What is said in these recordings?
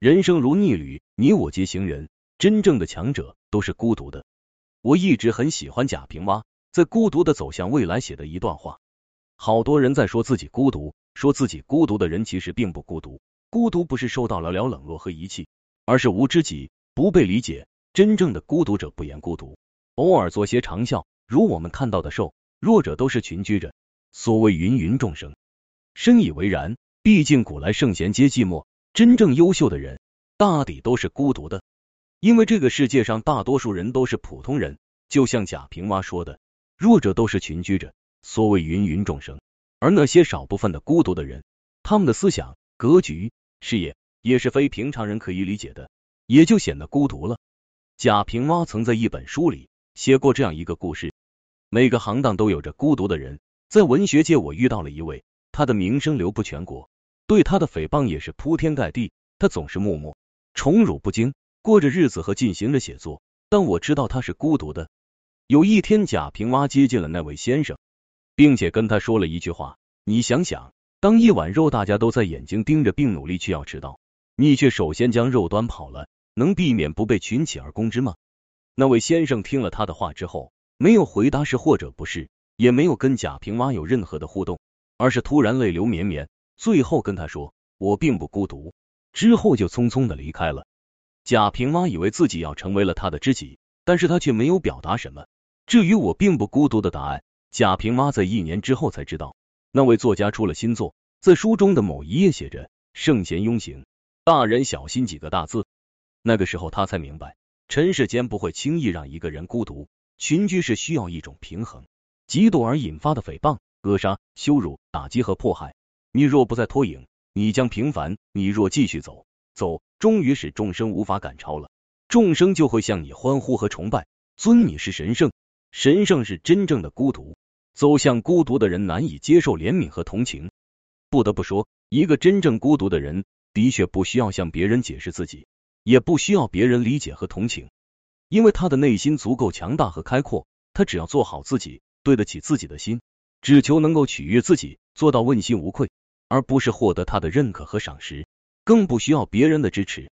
人生如逆旅，你我皆行人。真正的强者都是孤独的。我一直很喜欢贾平凹在《孤独的走向未来》写的一段话。好多人在说自己孤独，说自己孤独的人其实并不孤独。孤独不是受到了了冷落和遗弃，而是无知己，不被理解。真正的孤独者不言孤独，偶尔做些长啸，如我们看到的瘦弱者都是群居着。所谓芸芸众生，深以为然。毕竟古来圣贤皆寂寞，真正优秀的人大抵都是孤独的。因为这个世界上大多数人都是普通人，就像贾平凹说的，弱者都是群居者。所谓芸芸众生，而那些少部分的孤独的人，他们的思想、格局、事业也是非平常人可以理解的，也就显得孤独了。贾平凹曾在一本书里写过这样一个故事：每个行当都有着孤独的人，在文学界我遇到了一位。他的名声流布全国，对他的诽谤也是铺天盖地。他总是默默宠辱不惊，过着日子和进行着写作。但我知道他是孤独的。有一天，贾平凹接近了那位先生，并且跟他说了一句话：“你想想，当一碗肉大家都在眼睛盯着，并努力去要吃到，你却首先将肉端跑了，能避免不被群起而攻之吗？”那位先生听了他的话之后，没有回答是或者不是，也没有跟贾平凹有任何的互动。而是突然泪流绵绵，最后跟他说：“我并不孤独。”之后就匆匆的离开了。贾平凹以为自己要成为了他的知己，但是他却没有表达什么。至于“我并不孤独”的答案，贾平凹在一年之后才知道。那位作家出了新作，在书中的某一页写着“圣贤庸行，大人小心”几个大字。那个时候他才明白，尘世间不会轻易让一个人孤独，群居是需要一种平衡。嫉妒而引发的诽谤。扼杀、羞辱、打击和迫害，你若不再拖影，你将平凡；你若继续走，走，终于使众生无法赶超了。众生就会向你欢呼和崇拜，尊你是神圣。神圣是真正的孤独。走向孤独的人难以接受怜悯和同情。不得不说，一个真正孤独的人，的确不需要向别人解释自己，也不需要别人理解和同情，因为他的内心足够强大和开阔。他只要做好自己，对得起自己的心。只求能够取悦自己，做到问心无愧，而不是获得他的认可和赏识，更不需要别人的支持。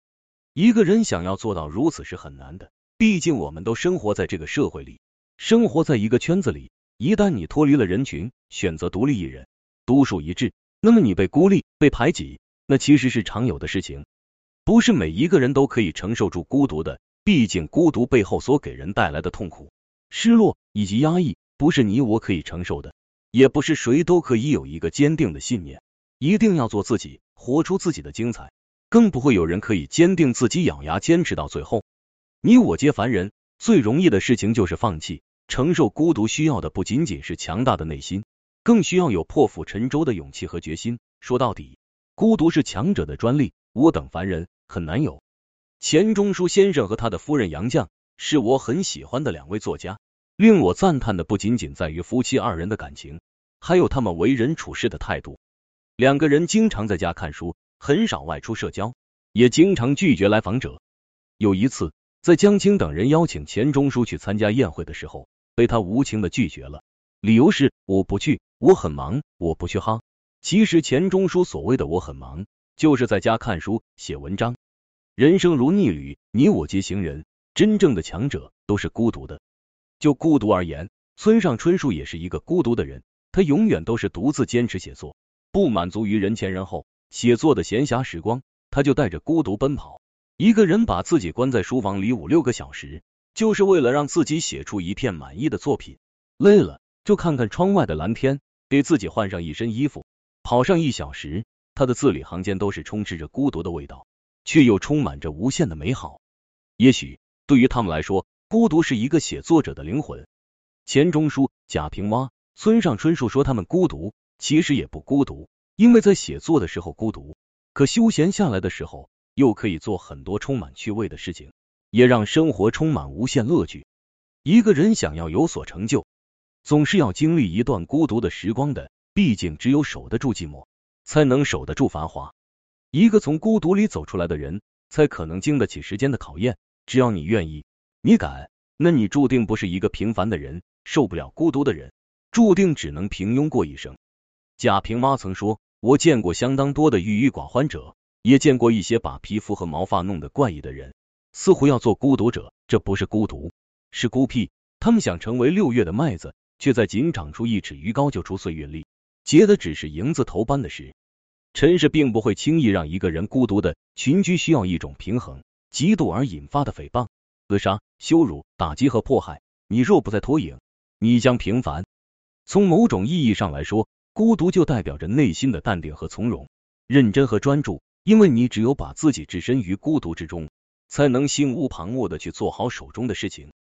一个人想要做到如此是很难的，毕竟我们都生活在这个社会里，生活在一个圈子里。一旦你脱离了人群，选择独立一人，独树一帜，那么你被孤立、被排挤，那其实是常有的事情。不是每一个人都可以承受住孤独的，毕竟孤独背后所给人带来的痛苦、失落以及压抑，不是你我可以承受的。也不是谁都可以有一个坚定的信念，一定要做自己，活出自己的精彩，更不会有人可以坚定自己，咬牙坚持到最后。你我皆凡人，最容易的事情就是放弃。承受孤独需要的不仅仅是强大的内心，更需要有破釜沉舟的勇气和决心。说到底，孤独是强者的专利，我等凡人很难有。钱钟书先生和他的夫人杨绛是我很喜欢的两位作家。令我赞叹的不仅仅在于夫妻二人的感情，还有他们为人处事的态度。两个人经常在家看书，很少外出社交，也经常拒绝来访者。有一次，在江青等人邀请钱钟书去参加宴会的时候，被他无情的拒绝了，理由是我不去，我很忙，我不去哈。其实钱钟书所谓的我很忙，就是在家看书写文章。人生如逆旅，你我皆行人，真正的强者都是孤独的。就孤独而言，村上春树也是一个孤独的人。他永远都是独自坚持写作，不满足于人前人后。写作的闲暇时光，他就带着孤独奔跑。一个人把自己关在书房里五六个小时，就是为了让自己写出一片满意的作品。累了就看看窗外的蓝天，给自己换上一身衣服，跑上一小时。他的字里行间都是充斥着孤独的味道，却又充满着无限的美好。也许对于他们来说，孤独是一个写作者的灵魂。钱钟书、贾平凹、村上春树说他们孤独，其实也不孤独，因为在写作的时候孤独，可休闲下来的时候，又可以做很多充满趣味的事情，也让生活充满无限乐趣。一个人想要有所成就，总是要经历一段孤独的时光的，毕竟只有守得住寂寞，才能守得住繁华。一个从孤独里走出来的人，才可能经得起时间的考验。只要你愿意。你敢？那你注定不是一个平凡的人，受不了孤独的人，注定只能平庸过一生。贾平凹曾说：“我见过相当多的郁郁寡欢者，也见过一些把皮肤和毛发弄得怪异的人，似乎要做孤独者。这不是孤独，是孤僻。他们想成为六月的麦子，却在仅长出一尺余高就出岁月粒，结的只是蝇子头般的实。尘世并不会轻易让一个人孤独的群居，需要一种平衡。嫉妒而引发的诽谤、扼杀、羞辱、打击和迫害，你若不再脱颖，你将平凡。从某种意义上来说，孤独就代表着内心的淡定和从容，认真和专注。因为你只有把自己置身于孤独之中，才能心无旁骛的去做好手中的事情。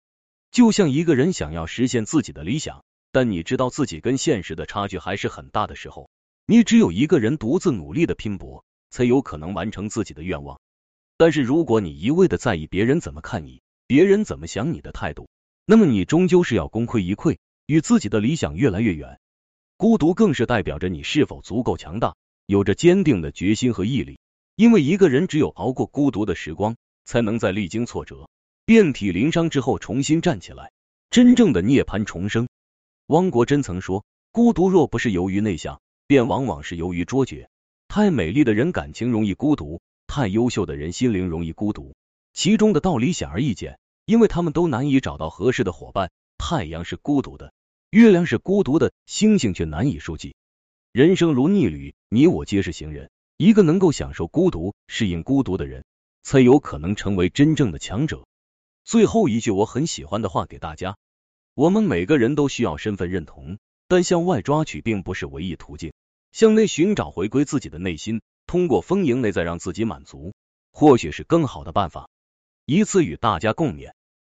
就像一个人想要实现自己的理想，但你知道自己跟现实的差距还是很大的时候，你只有一个人独自努力的拼搏，才有可能完成自己的愿望。但是如果你一味的在意别人怎么看你，别人怎么想你的态度，那么你终究是要功亏一篑，与自己的理想越来越远。孤独更是代表着你是否足够强大，有着坚定的决心和毅力。因为一个人只有熬过孤独的时光，才能在历经挫折、遍体鳞伤之后重新站起来，真正的涅槃重生。汪国真曾说：“孤独若不是由于内向，便往往是由于卓绝。太美丽的人感情容易孤独，太优秀的人心灵容易孤独。其中的道理显而易见，因为他们都难以找到合适的伙伴。太阳是孤独的，月亮是孤独的，星星却难以数计。人生如逆旅，你我皆是行人。”一个能够享受孤独、适应孤独的人，才有可能成为真正的强者。最后一句我很喜欢的话给大家：我们每个人都需要身份认同，但向外抓取并不是唯一途径。向内寻找回归自己的内心，通过丰盈内在让自己满足，或许是更好的办法。以此与大家共勉。